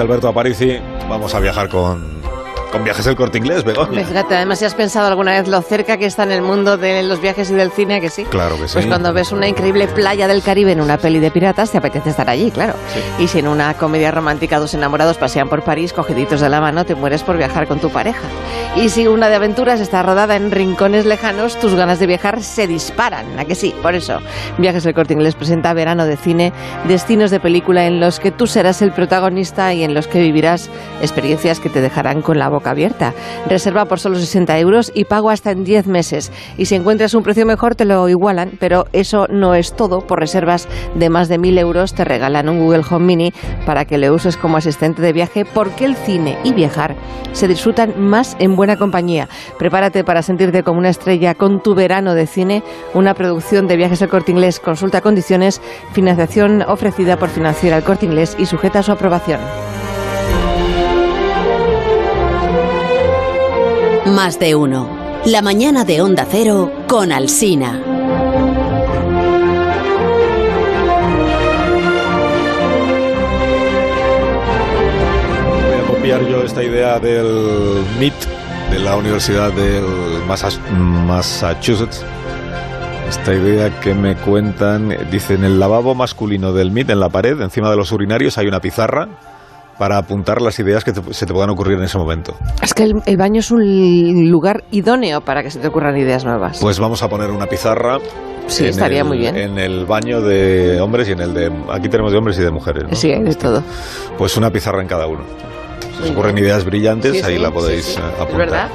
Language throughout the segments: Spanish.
Alberto Aparici, vamos a viajar con con viajes del corte inglés, Begoña. Fíjate, además si has pensado alguna vez lo cerca que está en el mundo de los viajes y del cine, que sí. Claro que sí. Pues cuando ves una increíble playa del Caribe en una peli de piratas, te apetece estar allí, claro. Y si en una comedia romántica dos enamorados pasean por París cogiditos de la mano, te mueres por viajar con tu pareja. Y si una de aventuras está rodada en rincones lejanos, tus ganas de viajar se disparan. ¿A que sí? Por eso, Viajes del Corte Inglés presenta Verano de Cine, destinos de película en los que tú serás el protagonista y en los que vivirás experiencias que te dejarán con la boca abierta. Reserva por solo 60 euros y pago hasta en 10 meses. Y si encuentras un precio mejor, te lo igualan, pero eso no es todo. Por reservas de más de 1.000 euros, te regalan un Google Home Mini para que le uses como asistente de viaje, porque el cine y viajar se disfrutan más en buena compañía. Prepárate para sentirte como una estrella con tu verano de cine, una producción de Viajes al Corte Inglés. Consulta condiciones, financiación ofrecida por Financiera al Corte Inglés y sujeta a su aprobación. Más de uno. La mañana de Onda Cero con Alsina. Voy a copiar yo esta idea del MIT, de la Universidad del Massachusetts. Esta idea que me cuentan, dice, en el lavabo masculino del MIT, en la pared, encima de los urinarios, hay una pizarra para apuntar las ideas que se te puedan ocurrir en ese momento. Es que el, baño es un lugar idóneo para que se te ocurran ideas nuevas. Pues vamos a poner una pizarra. Sí, estaría muy bien. En el baño de hombres y en el de... Aquí tenemos de hombres y de mujeres. ¿no? Sí, hay de todo. Pues una pizarra en cada uno. Si os ocurren ideas brillantes, ahí la podéis eh, apuntar. ¿verdad?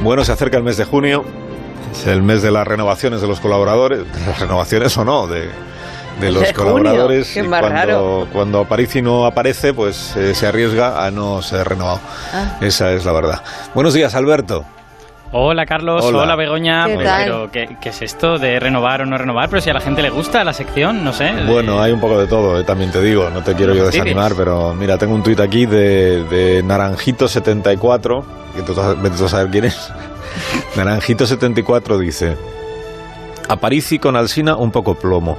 Bueno, se acerca el mes de junio. Es el mes de las renovaciones de los colaboradores. Las renovaciones o no, de, de los colaboradores. Y cuando, cuando Aparici no aparece, pues eh, se arriesga a no ser renovado. Ah. Esa es la verdad. Buenos días, Alberto. Hola Carlos, Hola. hola, Begoña. ¿Qué Pues, tal? Pero ¿qué, qué es esto de renovar o no renovar? Pero si a la gente le gusta la sección, no sé. Bueno, hay un poco de todo, eh, también te digo, no te quiero yo desanimar, pero mira, tengo un tuit aquí de, de Naranjito74, que tú, tú a saber quién es. Naranjito74 dice, Aparici con Alsina un poco plomo.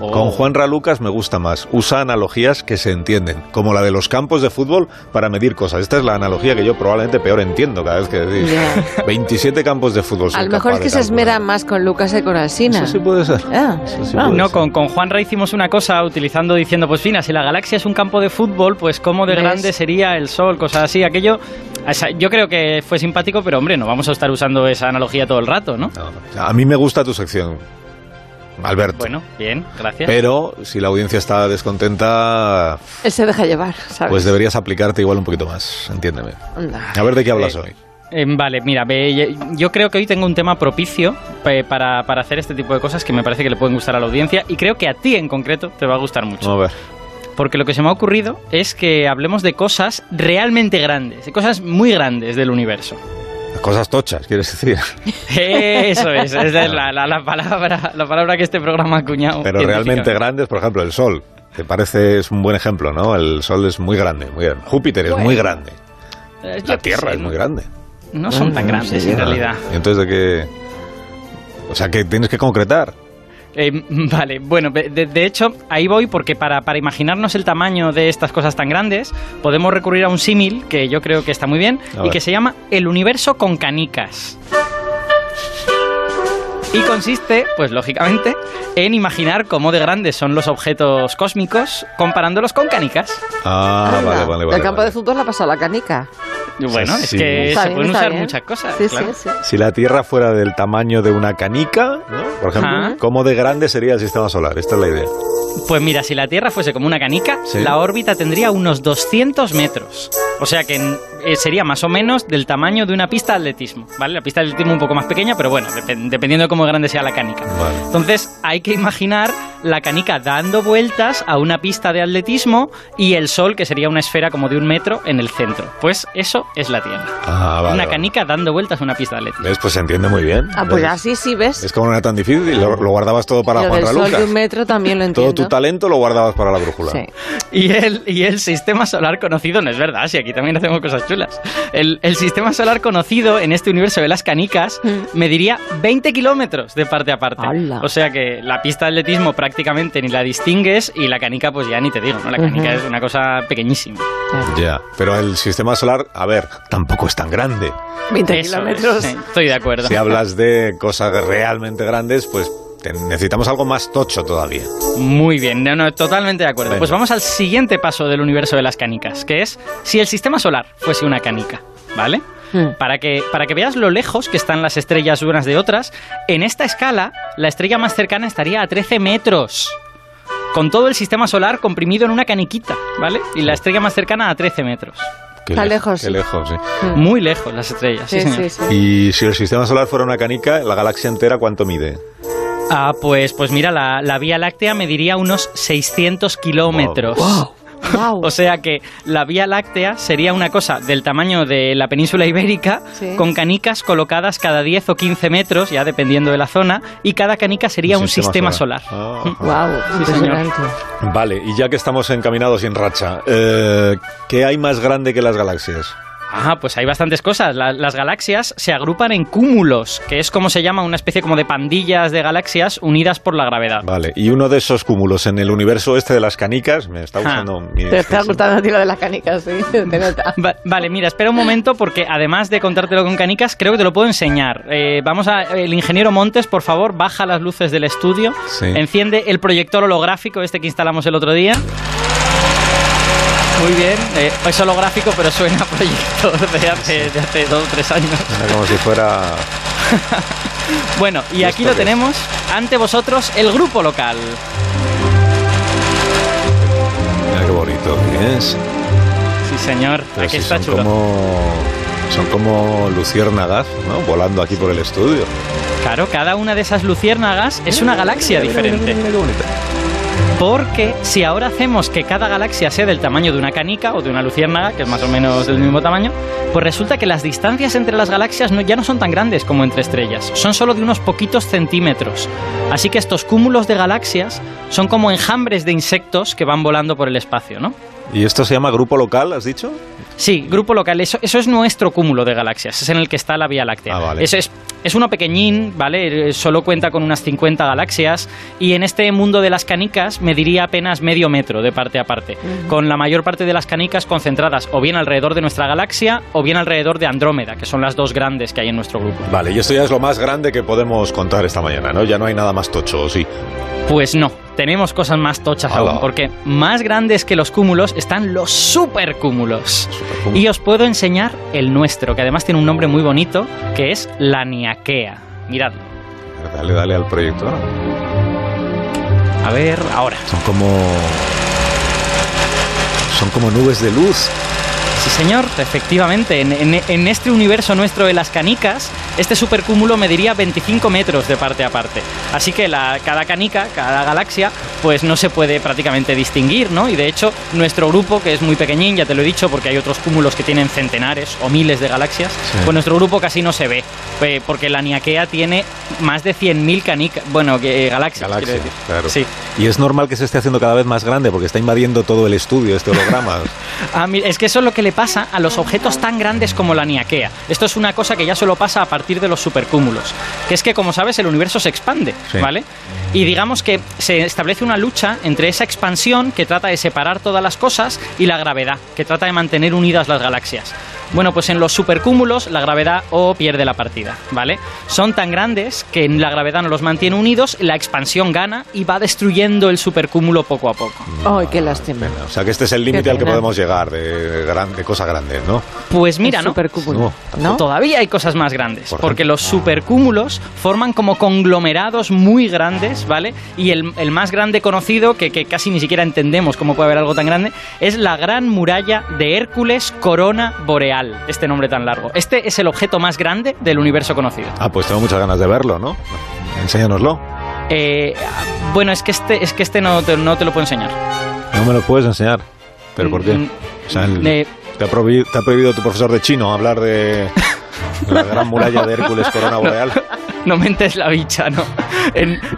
Oh. Con Juan Ralucas me gusta más. Usa analogías que se entienden, como la de los campos de fútbol para medir cosas. Esta es la analogía que yo probablemente peor entiendo cada vez que decís. Ya. 27 campos de fútbol. A lo mejor es que se esmera calcular. más con Lucas que con Alsina. Eso sí puede ser. Ah, Eso sí ah. puede No, ser. con, con Juanra hicimos una cosa utilizando, diciendo, pues fina, si la galaxia es un campo de fútbol, pues cómo de ¿Ves? grande sería el Sol, cosas así. Aquello, o sea, yo creo que fue simpático, pero hombre, no vamos a estar usando esa analogía todo el rato, ¿no? No, no. A mí me gusta tu sección, Alberto. Bueno, bien, gracias. Pero si la audiencia está descontenta, Él se deja llevar, ¿sabes? pues deberías aplicarte igual un poquito más, entiéndeme. Anda. A ver de qué hablas Eh, hoy. Eh, vale, mira, ve, yo creo que hoy tengo un tema propicio para, para hacer este tipo de cosas que me parece que le pueden gustar a la audiencia y creo que a ti en concreto te va a gustar mucho. A ver. Porque lo que se me ha ocurrido es que hablemos de cosas realmente grandes, de cosas muy grandes del universo. Cosas tochas, quieres decir. Eso es, esa es la, la- la palabra, la palabra que este programa ha acuñado. Pero realmente grandes, por ejemplo, el Sol. Te parece, es un buen ejemplo, ¿no? El Sol es muy grande, muy grande. Júpiter es muy grande. Eh, La Tierra sé, es muy grande. No son tan Ah, grandes sí. en realidad. ¿Y entonces de qué? O sea, que tienes que concretar. Eh, vale, bueno, de, de hecho, ahí voy porque para, para imaginarnos el tamaño de estas cosas tan grandes, podemos recurrir a un símil que yo creo que está muy bien A y ver. que se llama el universo con canicas. Y consiste, pues lógicamente, en imaginar cómo de grandes son los objetos cósmicos comparándolos con canicas. Ah, Anda. vale, vale, vale. El campo vale. de fútbol la pasado la canica. Bueno, es sí. que Está se bien, pueden usar bien. muchas cosas. Sí, claro. sí, sí. Si la Tierra fuera del tamaño de una canica, ¿no? Por ejemplo, Ajá. ¿cómo de grande sería el sistema solar? Esta es la idea. Pues mira, si la Tierra fuese como una canica, Sí. la órbita tendría unos 200 metros. O sea que eh, sería más o menos del tamaño de una pista de atletismo, ¿vale? La pista de atletismo un poco más pequeña, pero bueno, depen- dependiendo de cómo grande sea la canica. Vale. Entonces hay que imaginar la canica dando vueltas a una pista de atletismo y el Sol, que sería una esfera como de un metro, en el centro. Pues eso es la Tierra. Ah, vale. una vale. canica dando vueltas a una pista de atletismo. ¿Ves? Pues se entiende muy bien. Ah, pues ¿Ves? así sí, ¿ves? Es como no era tan difícil, lo, lo guardabas todo para Lo Juan del sol Raluca. de un metro también lo entiendo. Todo tu talento lo guardabas para la brújula. Sí. Y el, y el sistema solar conocido, no es verdad, si aquí también hacemos cosas chulas. El, el sistema solar conocido en este universo de las canicas Mm. mediría 20 kilómetros de parte a parte. ¡Hala! O sea que la pista de atletismo prácticamente prácticamente ni la distingues y la canica pues ya ni te digo, ¿no? La canica es una cosa pequeñísima. Ya, pero el sistema solar, a ver, tampoco es tan grande. 20 Eso kilómetros. es, sí, estoy de acuerdo. Si hablas de cosas realmente grandes, pues necesitamos algo más tocho todavía. Muy bien, no, no, totalmente de acuerdo. Venga. Pues vamos al siguiente paso del universo de las canicas, que es si el sistema solar fuese una canica, ¿vale? Hmm. Para que, para que veas lo lejos que están las estrellas unas de otras, en esta escala, la estrella más cercana estaría a 13 metros. Con todo el sistema solar comprimido en una caniquita, ¿vale? Y la estrella más cercana a 13 metros. Qué Está le- lejos, Qué lejos, sí. Mm. Muy lejos las estrellas, sí, Sí, señor. sí, sí. Y si el sistema solar fuera una canica, la galaxia entera, ¿cuánto mide? Ah, pues, pues mira, la, la Vía Láctea mediría unos 600 kilómetros. Guau. O sea que la Vía Láctea sería una cosa del tamaño de la península ibérica, Sí. con canicas colocadas cada 10 o 15 metros, ya dependiendo de la zona, y cada canica sería un, sistema, solar. Ah. Guau, Sí, señor. impresionante. Vale, y ya que estamos encaminados y en racha, eh, ¿qué hay más grande que las galaxias? Ah, pues hay bastantes cosas. La- las galaxias se agrupan en cúmulos, que es como se llama una especie como de pandillas de galaxias unidas por la gravedad. Vale, y uno de esos cúmulos en el universo este de las canicas, me está Ah. gustando mi Te está gustando a ti lo de la canica, sí, te nota. Va- vale, mira, espera un momento porque además de contártelo con canicas, creo que te lo puedo enseñar. Eh, vamos a... El ingeniero Montes, por favor, baja las luces del estudio, Sí. enciende el proyector holográfico, este que instalamos el otro día. Muy bien, eh, es holográfico pero suena a proyector de hace, de hace dos o tres años. Como si fuera... Bueno, y ¿Y aquí lo tenemos ante vosotros el grupo local. Mira qué bonito que es. Sí, señor, Pero aquí si está son chulo. como... Son como luciérnagas, ¿no? Volando aquí por el estudio. Claro, cada una de esas luciérnagas es una galaxia diferente. Mira. Porque si ahora hacemos que cada galaxia sea del tamaño de una canica o de una luciérnaga, que es más o menos del mismo tamaño, pues resulta que las distancias entre las galaxias no- ya no son tan grandes como entre estrellas, son solo de unos poquitos centímetros. Así que estos cúmulos de galaxias son como enjambres de insectos que van volando por el espacio, ¿no? ¿Y esto se llama grupo local, has dicho? Sí, grupo local, eso, eso es nuestro cúmulo de galaxias, es en el que está la Vía Láctea. Ah, vale. Eso es, es uno pequeñín, ¿vale? Solo cuenta con unas 50 galaxias y en este mundo de las canicas mediría apenas medio metro de parte a parte, con la mayor parte de las canicas concentradas o bien alrededor de nuestra galaxia o bien alrededor de Andrómeda, que son las dos grandes que hay en nuestro grupo. Vale, y esto ya es lo más grande que podemos contar esta mañana, ¿no? Ya no hay nada más tocho, ¿o sí? Pues no, tenemos cosas más tochas aún, porque más grandes que los cúmulos están los supercúmulos. Supercúmulo. Y os puedo enseñar el nuestro, que además tiene un nombre muy bonito, que es la Niaquea. Miradlo. Dale, dale al proyector. A ver, ahora. Son como... Son como nubes de luz. Sí, señor, efectivamente. En, en- en este universo nuestro de las canicas, este supercúmulo mediría 25 metros de parte a parte. Así que la- cada canica, cada galaxia, pues no se puede prácticamente distinguir, ¿no? Y de hecho, nuestro grupo, que es muy pequeñín, ya te lo he dicho, porque hay otros cúmulos que tienen centenares o miles de galaxias, Sí. pues nuestro grupo casi no se ve, porque la Niaquea tiene más de 100.000 canicas, bueno, eh, galaxias. Galaxia, decir. claro. Sí. Y es normal que se esté haciendo cada vez más grande porque está invadiendo todo el estudio este holograma. Ah, es que eso es lo que le pasa a los objetos tan grandes como la Niaquea. Esto es una cosa que ya solo pasa a partir de los supercúmulos. Que es que, como sabes, el universo se expande, Sí. ¿vale? Y digamos que se establece una lucha entre esa expansión que trata de separar todas las cosas y la gravedad, que trata de mantener unidas las galaxias. Bueno, pues en los supercúmulos la gravedad o pierde la partida, ¿vale? Son tan grandes que la gravedad no los mantiene unidos, la expansión gana y va destruyendo el supercúmulo poco a poco. Ay, qué lástima. O sea que este es el límite al que podemos llegar de, gran- de cosas grandes, ¿no? Pues mira, ¿no? supercúmulo, ¿no? Todavía hay cosas más grandes, Por porque los supercúmulos forman como conglomerados muy grandes, ¿vale? Y el, el más grande conocido, que, que casi ni siquiera entendemos cómo puede haber algo tan grande, es la Gran Muralla de Hércules Corona Boreal, este nombre tan largo. Este es el objeto más grande del universo conocido. Ah, pues tengo muchas ganas de verlo, ¿no? Enséñanoslo. Eh, bueno, es que este, es que este no, te, no te lo puedo enseñar. No me lo puedes enseñar. ¿Pero por qué? Mm, O sea, el- eh, ¿te, ha prohibido, te ha prohibido tu profesor de chino hablar de la gran muralla de Hércules Corona Boreal? no mentes la bicha, ¿no?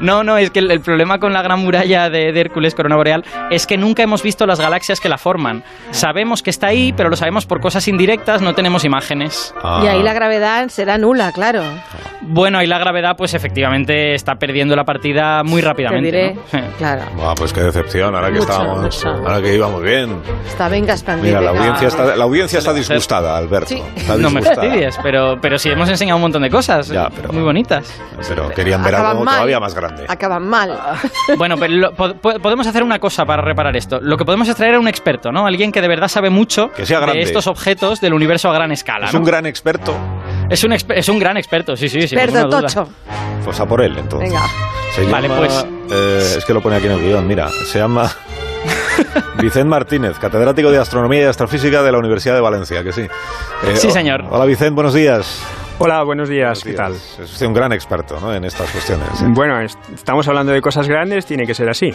no, no, es que el, problema con la gran muralla de, Hércules, Corona Boreal, es que nunca hemos visto las galaxias que la forman. Sabemos que está ahí, pero lo sabemos por cosas indirectas, no tenemos imágenes. Ah. Y ahí la gravedad será nula, claro. Bueno, ahí la gravedad, pues efectivamente está perdiendo la partida muy rápidamente. Te diré, claro. pues qué decepción, ahora que estábamos, ahora que íbamos bien. Está venga Mira, la audiencia está, la audiencia está disgustada, Alberto. No me fastidies, pero, pero sí hemos enseñado un montón de cosas muy bonitas. Pero querían ver algo todavía más grande. Acaban mal. Bueno, pero podemos hacer una cosa para reparar esto. Lo que podemos es traer a un experto, ¿no? Alguien que de verdad sabe mucho de estos objetos del universo a gran escala. Es un gran experto. Es un, es un gran experto, sí, sí, sí. Experto tocho. Pues a por él, entonces. Venga. vale, pues. Eh, es que lo pone aquí en el guion, mira. Se llama. Vicente Martínez, catedrático de Astronomía y Astrofísica de la Universidad de Valencia, que sí. Eh, sí, señor. Hola, Vicente, buenos días. Hola, buenos días, ¿qué tal? Es usted un gran experto ¿no? en estas cuestiones. Bueno, estamos hablando de cosas grandes, tiene que ser así.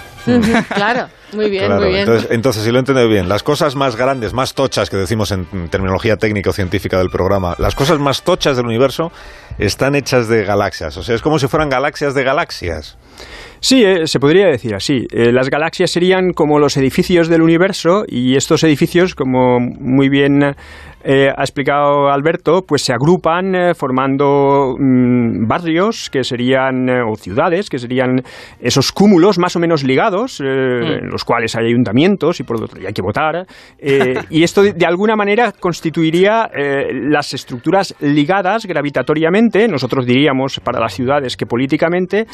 claro, muy bien, muy bien. Entonces, si lo he entendido bien, las cosas más grandes, más tochas que decimos en terminología técnica o científica del programa, las cosas más tochas del universo están hechas de galaxias. O sea, es como si fueran galaxias de galaxias. Sí, eh, se podría decir así. Eh, las galaxias serían como los edificios del universo y estos edificios, como muy bien eh, ha explicado Alberto, pues se agrupan eh, formando mm, barrios que serían, eh, o ciudades, que serían esos cúmulos más o menos ligados, mm. en los cuales hay ayuntamientos y por otro hay que votar. y esto de, alguna manera constituiría las estructuras ligadas gravitatoriamente, nosotros diríamos para las ciudades que políticamente,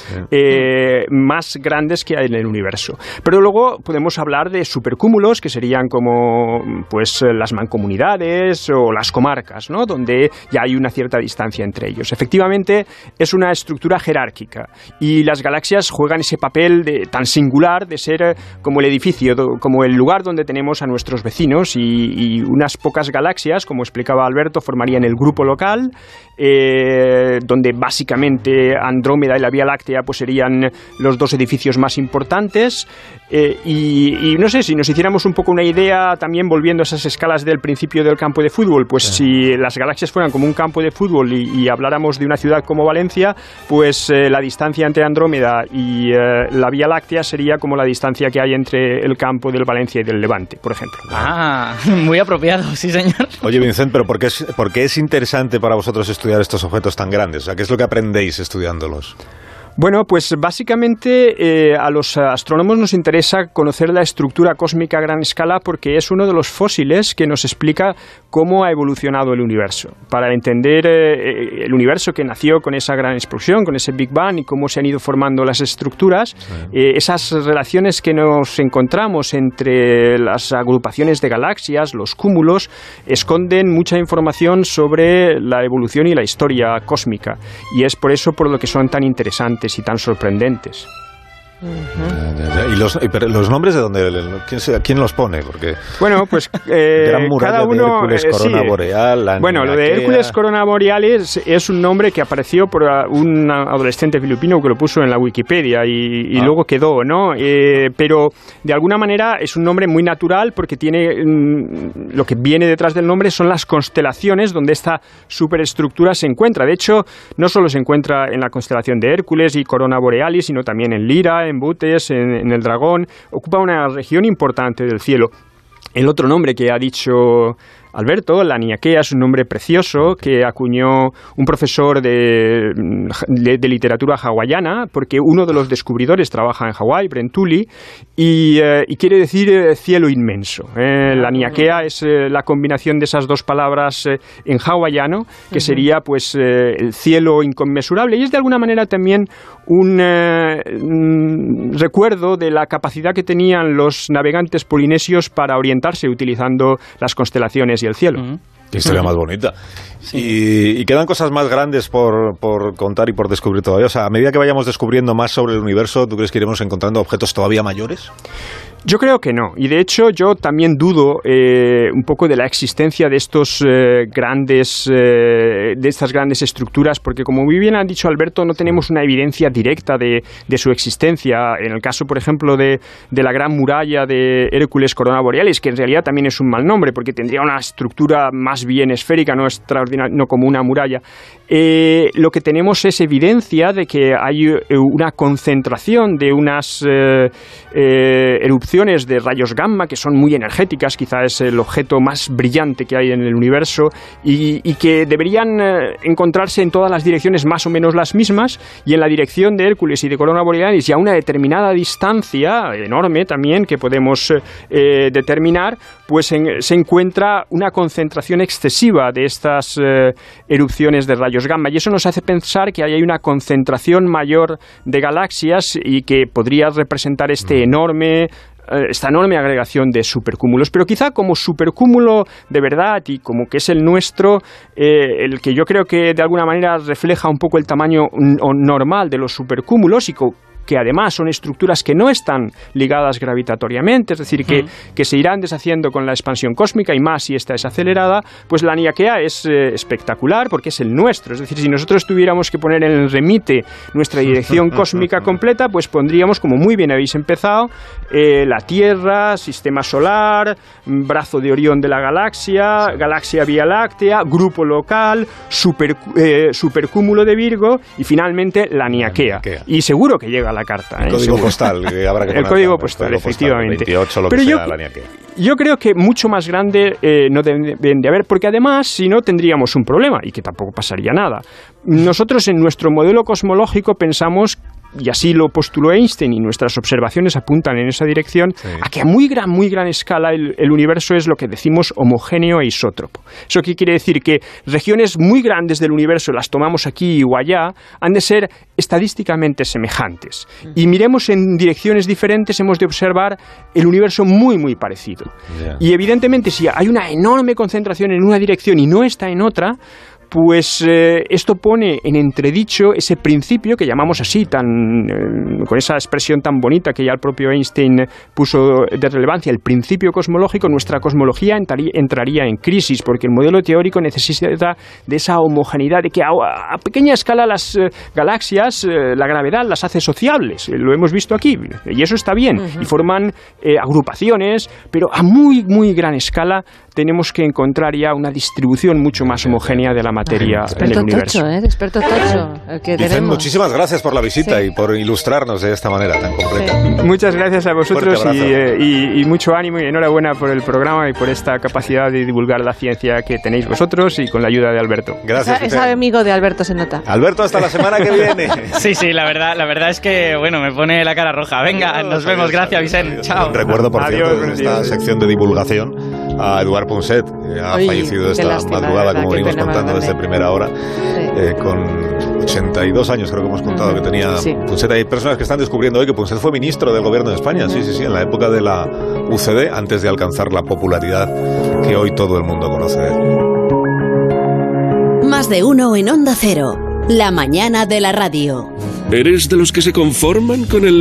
más grandes que hay en el universo. Pero luego podemos hablar de supercúmulos, que serían como pues las mancomunidades, o las comarcas, ¿no? donde ya hay una cierta distancia entre ellos. Efectivamente, es una estructura jerárquica y las galaxias juegan ese papel de, tan singular de ser eh, como el edificio, como el lugar donde tenemos a nuestros vecinos y, unas pocas galaxias, como explicaba Alberto, formarían el grupo local, eh, donde básicamente Andrómeda y la Vía Láctea pues, serían los dos edificios más importantes. Eh, y, y, no sé, si nos hiciéramos un poco una idea, también volviendo a esas escalas del principio del campo de fútbol, pues si las galaxias fueran como un campo de fútbol y, habláramos de una ciudad como Valencia, pues eh, la distancia entre Andrómeda y eh, la Vía Láctea sería como la distancia que hay entre el campo del Valencia y del Levante, por ejemplo. Ah, muy apropiado, sí, señor. Oye, Vincent, pero ¿por qué es, por qué es interesante para vosotros estudiar estos objetos tan grandes? O sea, ¿qué es lo que aprendéis estudiándolos? Bueno, pues básicamente eh, a los astrónomos nos interesa conocer la estructura cósmica a gran escala porque es uno de los fósiles que nos explica cómo ha evolucionado el universo. Para entender eh, el universo que nació con esa gran explosión, con ese Big Bang y cómo se han ido formando las estructuras, eh, esas relaciones que nos encontramos entre las agrupaciones de galaxias, los cúmulos, esconden mucha información sobre la evolución y la historia cósmica. Y es por eso por lo que son tan interesantes y tan sorprendentes. ¿Y los, los, nombres de dónde? ¿Quién, los pone? Porque bueno, pues eh, cada uno, de Hércules eh, Corona Boreal. Bueno, lo de Hércules Corona Boreal es, un nombre que apareció por un adolescente filipino que lo puso en la Wikipedia y, ah. luego quedó, ¿no? Eh, pero de alguna manera es un nombre muy natural porque tiene mm, lo que viene detrás del nombre son las constelaciones donde esta superestructura se encuentra. De hecho, no solo se encuentra en la constelación de Hércules y Corona Borealis, sino también en Lira en Butes, en, el Dragón, ocupa una región importante del cielo. El otro nombre que ha dicho Alberto, la niaquea es un nombre precioso que acuñó un profesor de, literatura hawaiana, porque uno de los descubridores trabaja en Hawái, Brent Tully, y, eh, quiere decir eh, cielo inmenso. Eh. la niaquea es la combinación de esas dos palabras en hawaiano, que sería pues el cielo inconmensurable, y es de alguna manera también un recuerdo de la capacidad que tenían los navegantes polinesios para orientarse utilizando las constelaciones y el cielo. Qué historia más bonita. Y, quedan cosas más grandes por, por, contar y por descubrir todavía. O sea, a medida que vayamos descubriendo más sobre el universo, ¿tú crees que iremos encontrando objetos todavía mayores? Yo creo que no. Y de hecho, yo también dudo eh, un poco de la existencia de estos eh, grandes, eh, de estas grandes estructuras, porque como muy bien ha dicho Alberto, no tenemos una evidencia directa de, de su existencia. En el caso, por ejemplo, de, de, la gran muralla de Hércules Corona Borealis, que en realidad también es un mal nombre, porque tendría una estructura más bien esférica, no, extraordinaria, no como una muralla. eh, lo que tenemos es evidencia de que hay una concentración de unas erupciones de rayos gamma que son muy energéticas, quizá es el objeto más brillante que hay en el universo y, que deberían encontrarse en todas las direcciones más o menos las mismas y en la dirección de Hércules y de Corona Borealis y a una determinada distancia enorme también que podemos determinar, pues se encuentra una concentración excesiva de estas eh, erupciones de rayos gamma. Y eso nos hace pensar que hay una concentración mayor de galaxias y que podría representar este enorme eh, esta enorme agregación de supercúmulos, pero quizá como supercúmulo de verdad y como que es el nuestro, eh, el que yo creo que de alguna manera refleja un poco el tamaño normal de los supercúmulos y que además son estructuras que no están ligadas gravitatoriamente, es decir, que, que se irán deshaciendo con la expansión cósmica y más si esta es acelerada, pues la Niaquea es eh, espectacular porque es el nuestro. Es decir, si nosotros tuviéramos que poner en el remite nuestra dirección cósmica completa, pues pondríamos, como muy bien habéis empezado, eh, la Tierra, sistema solar, brazo de Orión de la galaxia, galaxia Vía Láctea, grupo local, super, eh, supercúmulo de Virgo y finalmente la Niaquea. Y seguro que llega la carta. El ¿eh? código postal que habrá que El código postal, efectivamente. 28, lo Pero que yo, sea, la Niaquea. yo creo que mucho más grande eh, no deben de haber, porque además, si no, tendríamos un problema y que tampoco pasaría nada. Nosotros en nuestro modelo cosmológico pensamos y así lo postuló Einstein y nuestras observaciones apuntan en esa dirección, Sí. a que a muy gran, muy gran escala el, el universo es lo que decimos homogéneo e isótropo. ¿Eso qué quiere decir? Que regiones muy grandes del universo, las tomamos aquí o allá, han de ser estadísticamente semejantes. Y miremos en direcciones diferentes, hemos de observar el universo muy, muy parecido. Y evidentemente, si hay una enorme concentración en una dirección y no está en otra, pues eh, esto pone en entredicho ese principio que llamamos así, tan, eh, con esa expresión tan bonita que ya el propio Einstein puso de relevancia, el principio cosmológico, nuestra cosmología entraría, entraría en crisis, porque el modelo teórico necesita de esa homogeneidad, de que a, a pequeña escala las eh, galaxias, eh, la gravedad las hace sociables, eh, lo hemos visto aquí, y eso está bien, y forman eh, agrupaciones, pero a muy, muy gran escala tenemos que encontrar ya una distribución mucho más homogénea de la materia en el Experto universo. tocho, ¿eh? Experto tocho. que Dicen muchísimas gracias por la visita Sí. y por ilustrarnos de esta manera tan completa. Muchas gracias a vosotros y, eh, y- y mucho ánimo y enhorabuena por el programa y por esta capacidad de divulgar la ciencia que tenéis vosotros y con la ayuda de Alberto. Gracias. Es amigo de Alberto se nota. Alberto, hasta la semana que viene. Sí, sí, la verdad, la verdad es que, bueno, me pone la cara roja. Venga, Adiós, nos vemos. adiós, Gracias, Vicente. Chao. Recuerdo, por Adiós, cierto, en esta sección de divulgación a Eduard Punset, que ha Oye, fallecido esta lástima, madrugada, ¿verdad? como venimos contando desde grande. primera hora, Sí. eh, con 82 años creo que hemos contado que tenía Sí. Punset. Hay personas que están descubriendo hoy que Punset fue ministro del gobierno de España, sí, sí, sí, en la época de la UCD, antes de alcanzar la popularidad que hoy todo el mundo conoce de él. Más de uno en Onda Cero. La mañana de la radio. ¿Eres de los que se conforman con el